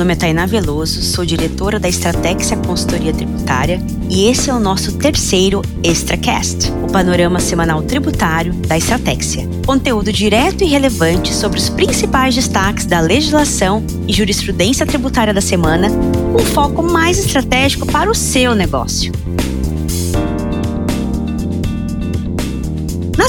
nome é Tainá Veloso, sou diretora da Estratégia Consultoria Tributária e esse é o nosso terceiro ExtraCast, o panorama semanal tributário da Estratégia. Conteúdo direto e relevante sobre os principais destaques da legislação e jurisprudência tributária da semana, com foco mais estratégico para o seu negócio.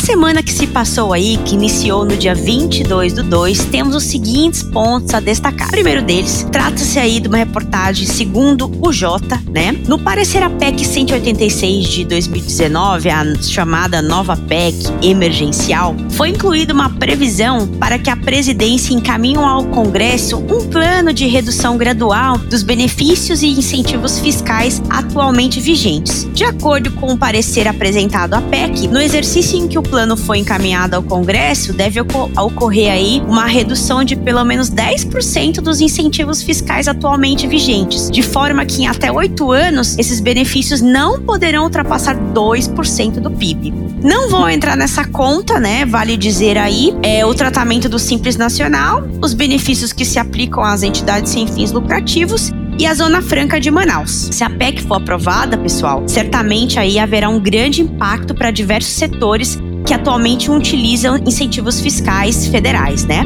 Semana que se passou aí, que iniciou no dia 22 do 2, temos os seguintes pontos a destacar. O primeiro deles, trata-se aí de uma reportagem segundo o Jota, né? No parecer a PEC 186 de 2019, a chamada nova PEC emergencial, foi incluída uma previsão para que a presidência encaminhe ao Congresso um plano de redução gradual dos benefícios e incentivos fiscais atualmente vigentes. De acordo com o parecer apresentado à PEC, no exercício em que o plano foi encaminhado ao Congresso, deve ocorrer aí uma redução de pelo menos 10% dos incentivos fiscais atualmente vigentes, de forma que em até oito anos esses benefícios não poderão ultrapassar 2% do PIB. Não vou entrar nessa conta, né? Vale dizer aí é, o tratamento do Simples Nacional, os benefícios que se aplicam às entidades sem fins lucrativos e a Zona Franca de Manaus. Se a PEC for aprovada, pessoal, certamente aí haverá um grande impacto para diversos setores que atualmente utilizam incentivos fiscais federais, né?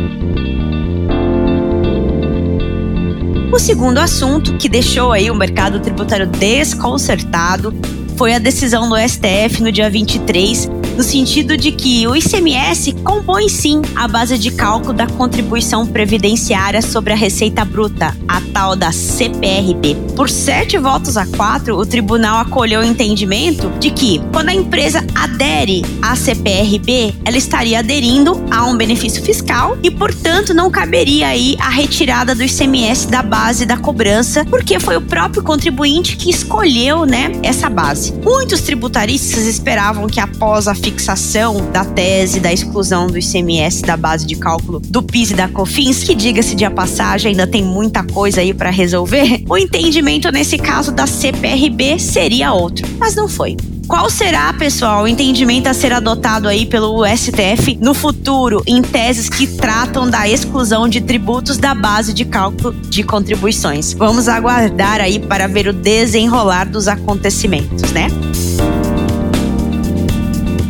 O segundo assunto que deixou aí o mercado tributário desconcertado foi a decisão do STF no dia 23 no sentido de que o ICMS compõe sim a base de cálculo da contribuição previdenciária sobre a receita bruta, a tal da CPRB. Por sete votos a quatro, o tribunal acolheu o entendimento de que, quando a empresa adere à CPRB, ela estaria aderindo a um benefício fiscal e, portanto, não caberia aí a retirada do ICMS da base da cobrança, porque foi o próprio contribuinte que escolheu, né, essa base. Muitos tributaristas esperavam que após a fixação da tese da exclusão do ICMS da base de cálculo do PIS e da COFINS, que diga-se de a passagem, ainda tem muita coisa aí para resolver, o entendimento nesse caso da CPRB seria outro, mas não foi. Qual será, pessoal, o entendimento a ser adotado aí pelo STF no futuro em teses que tratam da exclusão de tributos da base de cálculo de contribuições? Vamos aguardar aí para ver o desenrolar dos acontecimentos, né?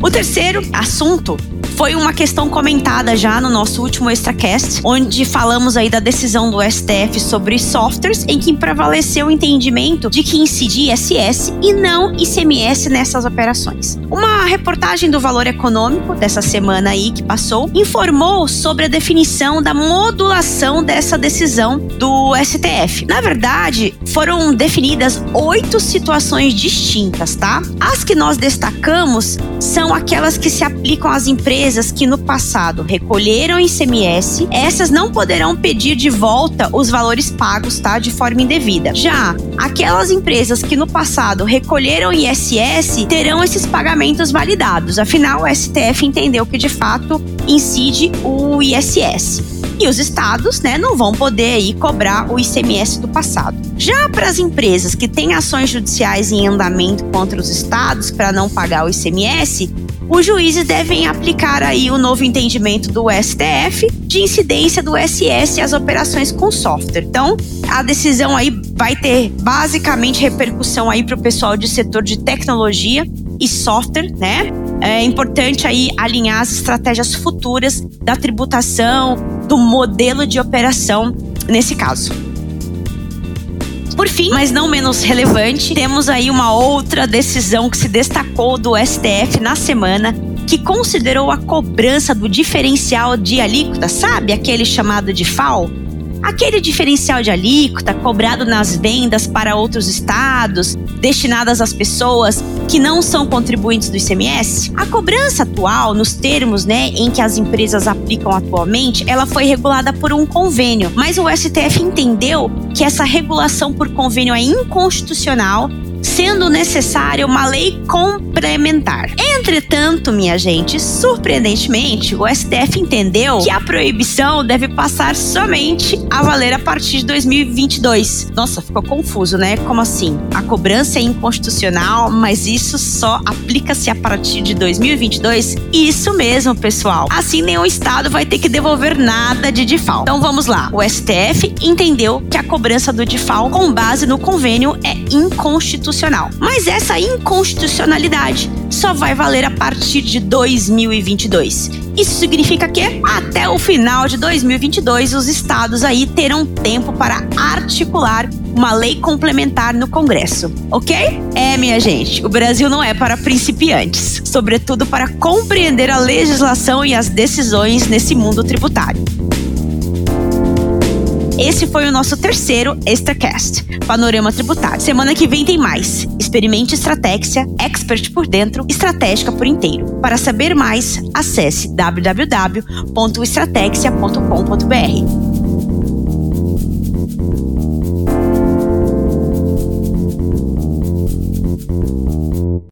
O terceiro assunto foi uma questão comentada já no nosso último extracast, onde falamos aí da decisão do STF sobre softwares, em que prevaleceu o entendimento de que incidia ISS e não ICMS nessas operações. Uma reportagem do Valor Econômico dessa semana aí que passou informou sobre a definição da modulação dessa decisão do STF. Na verdade, foram definidas oito situações distintas, tá? As que nós destacamos são aquelas que se aplicam às empresas empresas que no passado recolheram ICMS, essas não poderão pedir de volta os valores pagos, tá, de forma indevida. Já aquelas empresas que no passado recolheram ISS terão esses pagamentos validados. Afinal, o STF entendeu que de fato incide o ISS. E os estados, né, não vão poder aí cobrar o ICMS do passado. Já para as empresas que têm ações judiciais em andamento contra os estados para não pagar o ICMS, os juízes devem aplicar aí o novo entendimento do STF de incidência do SS às operações com software. Então, a decisão aí vai ter basicamente repercussão aí para o pessoal de setor de tecnologia e software, né? É importante aí alinhar as estratégias futuras da tributação, do modelo de operação nesse caso. Por fim, mas não menos relevante, temos aí uma outra decisão que se destacou do STF na semana, que considerou a cobrança do diferencial de alíquota, sabe aquele chamado de FAO? Aquele diferencial de alíquota cobrado nas vendas para outros estados, destinadas às pessoas que não são contribuintes do ICMS, a cobrança atual, nos termos né, em que as empresas aplicam atualmente, ela foi regulada por um convênio. Mas o STF entendeu que essa regulação por convênio é inconstitucional sendo necessária uma lei complementar. Entretanto, minha gente, surpreendentemente, o STF entendeu que a proibição deve passar somente a valer a partir de 2022. Nossa, ficou confuso, né? Como assim? A cobrança é inconstitucional, mas isso só aplica-se a partir de 2022? Isso mesmo, pessoal. Assim, nenhum estado vai ter que devolver nada de DIFAL. Então vamos lá. O STF entendeu que a cobrança do DIFAL com base no convênio é inconstitucional. Mas essa inconstitucionalidade só vai valer a partir de 2022. Isso significa que até o final de 2022 os estados aí terão tempo para articular uma lei complementar no Congresso, ok? É, minha gente, o Brasil não é para principiantes, sobretudo para compreender a legislação e as decisões nesse mundo tributário. Esse foi o nosso terceiro Extracast, Panorama Tributário. Semana que vem tem mais. Experimente Estratégia, expert por dentro, estratégica por inteiro. Para saber mais, acesse www.estratégia.com.br.